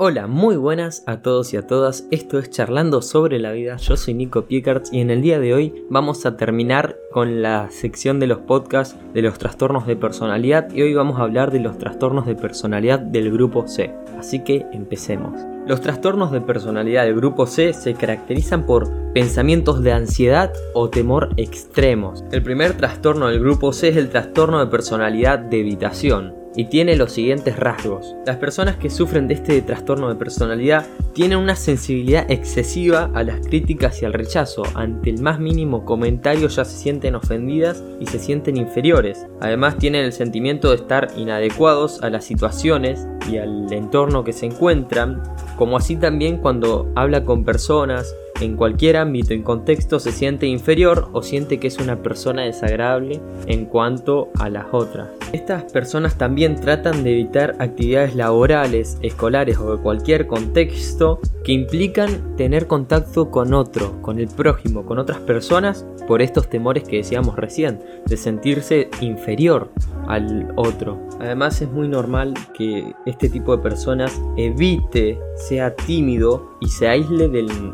Hola, muy buenas a todos y a todas. Esto es Charlando sobre la vida. Yo soy Nico Piekarts y en el día de hoy vamos a terminar con la sección de los podcasts de los trastornos de personalidad y hoy vamos a hablar de los trastornos de personalidad del grupo C. Así que empecemos. Los trastornos de personalidad del grupo C se caracterizan por pensamientos de ansiedad o temor extremos. El primer trastorno del grupo C es el trastorno de personalidad de evitación y tiene los siguientes rasgos. Las personas que sufren de este trastorno de personalidad tienen una sensibilidad excesiva a las críticas y al rechazo. Ante el más mínimo comentario ya se sienten ofendidas y se sienten inferiores. Además tienen el sentimiento de estar inadecuados a las situaciones y al entorno que se encuentran, como así también cuando habla con personas en cualquier ámbito y contexto se siente inferior o siente que es una persona desagradable en cuanto a las otras. Estas personas también tratan de evitar actividades laborales, escolares o de cualquier contexto que implican tener contacto con otro, con el prójimo, con otras personas, por estos temores que decíamos recién, de sentirse inferior al otro. Además es muy normal que este tipo de personas evite, sea tímido y se aísle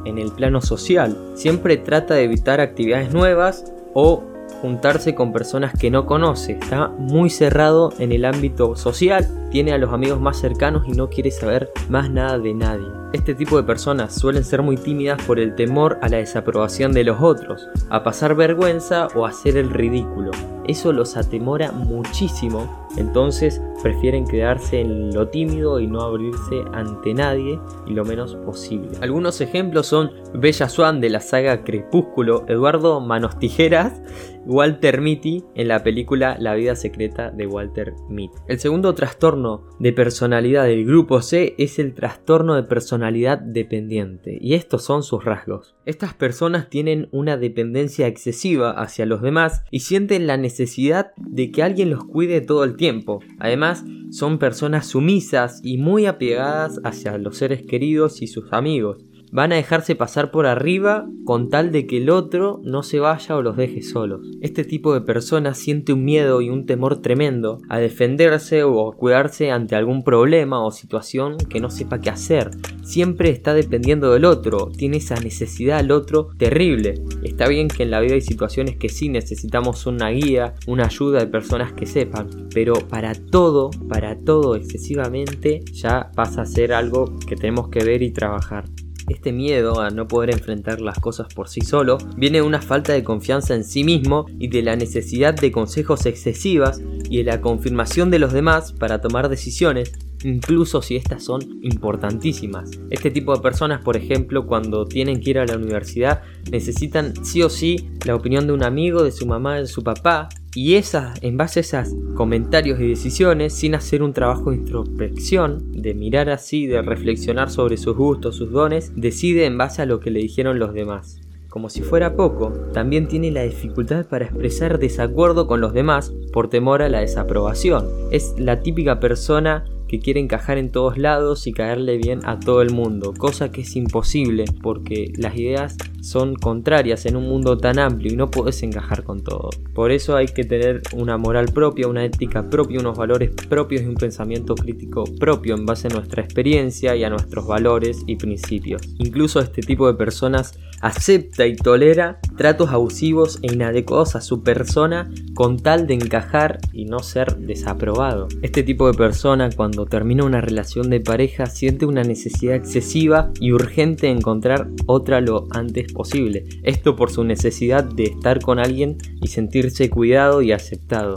en el plano social. Siempre trata de evitar actividades nuevas o juntarse con personas que no conoce. Está muy cerrado en el ámbito social, tiene a los amigos más cercanos y no quiere saber más nada de nadie. Este tipo de personas suelen ser muy tímidas por el temor a la desaprobación de los otros, a pasar vergüenza o a hacer el ridículo. Eso los atemora muchísimo entonces prefieren quedarse en lo tímido y no abrirse ante nadie y lo menos posible. Algunos ejemplos son Bella Swan de la saga Crepúsculo, Eduardo Manos Tijeras, Walter Mitty en la película La vida secreta de Walter Mitty. El segundo trastorno de personalidad del grupo C es el trastorno de personalidad dependiente y estos son sus rasgos. Estas personas tienen una dependencia excesiva hacia los demás y sienten la necesidad de que alguien los cuide todo el tiempo Además, son personas sumisas y muy apegadas hacia los seres queridos y sus amigos van a dejarse pasar por arriba con tal de que el otro no se vaya o los deje solos. Este tipo de personas siente un miedo y un temor tremendo a defenderse o a cuidarse ante algún problema o situación que no sepa qué hacer. Siempre está dependiendo del otro, tiene esa necesidad al otro terrible. Está bien que en la vida hay situaciones que sí necesitamos una guía, una ayuda de personas que sepan, pero para todo, para todo excesivamente ya pasa a ser algo que tenemos que ver y trabajar. Este miedo a no poder enfrentar las cosas por sí solo viene de una falta de confianza en sí mismo y de la necesidad de consejos excesivas y de la confirmación de los demás para tomar decisiones incluso si estas son importantísimas. Este tipo de personas, por ejemplo, cuando tienen que ir a la universidad, necesitan sí o sí la opinión de un amigo, de su mamá, de su papá, y esas, en base a esos comentarios y decisiones, sin hacer un trabajo de introspección, de mirar así, de reflexionar sobre sus gustos, sus dones, decide en base a lo que le dijeron los demás. Como si fuera poco, también tiene la dificultad para expresar desacuerdo con los demás por temor a la desaprobación. Es la típica persona que quiere encajar en todos lados y caerle bien a todo el mundo, cosa que es imposible porque las ideas son contrarias en un mundo tan amplio y no puedes encajar con todo. Por eso hay que tener una moral propia, una ética propia, unos valores propios y un pensamiento crítico propio en base a nuestra experiencia y a nuestros valores y principios. Incluso este tipo de personas acepta y tolera tratos abusivos e inadecuados a su persona con tal de encajar y no ser desaprobado. Este tipo de persona cuando termina una relación de pareja siente una necesidad excesiva y urgente de encontrar otra lo antes posible. Esto por su necesidad de estar con alguien y sentirse cuidado y aceptado.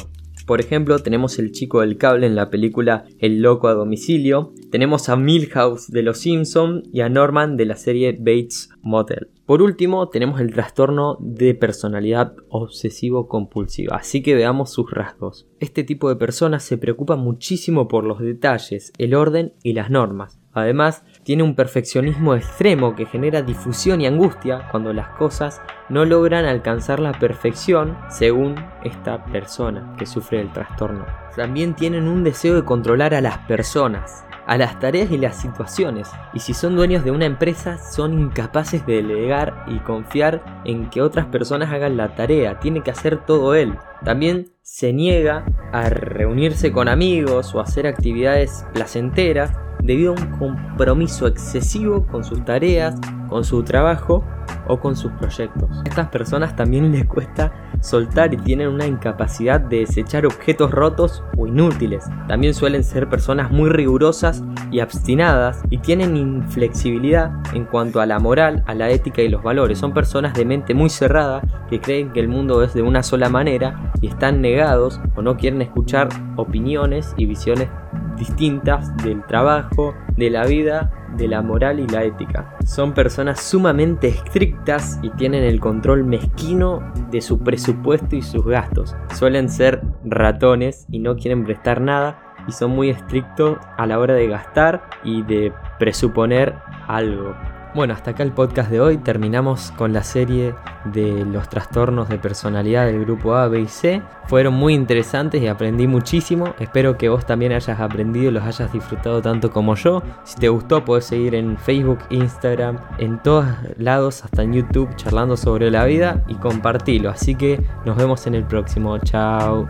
Por ejemplo, tenemos el chico del cable en la película El loco a domicilio, tenemos a Milhouse de Los Simpson y a Norman de la serie Bates Motel. Por último, tenemos el trastorno de personalidad obsesivo-compulsiva, así que veamos sus rasgos. Este tipo de personas se preocupa muchísimo por los detalles, el orden y las normas. Además, tiene un perfeccionismo extremo que genera difusión y angustia cuando las cosas no logran alcanzar la perfección según esta persona que sufre el trastorno. También tienen un deseo de controlar a las personas, a las tareas y las situaciones, y si son dueños de una empresa son incapaces de delegar y confiar en que otras personas hagan la tarea, tiene que hacer todo él. También se niega a reunirse con amigos o hacer actividades placenteras debido a un compromiso excesivo con sus tareas, con su trabajo o con sus proyectos. A estas personas también les cuesta soltar y tienen una incapacidad de desechar objetos rotos o inútiles. También suelen ser personas muy rigurosas y obstinadas y tienen inflexibilidad en cuanto a la moral, a la ética y los valores. Son personas de mente muy cerrada que creen que el mundo es de una sola manera y están negados o no quieren escuchar opiniones y visiones distintas del trabajo, de la vida, de la moral y la ética. Son personas sumamente estrictas y tienen el control mezquino de su presupuesto y sus gastos. Suelen ser ratones y no quieren prestar nada y son muy estrictos a la hora de gastar y de presuponer algo. Bueno, hasta acá el podcast de hoy. Terminamos con la serie de los trastornos de personalidad del grupo A, B y C. Fueron muy interesantes y aprendí muchísimo. Espero que vos también hayas aprendido y los hayas disfrutado tanto como yo. Si te gustó, puedes seguir en Facebook, Instagram, en todos lados, hasta en YouTube, charlando sobre la vida y compartilo. Así que nos vemos en el próximo. Chao.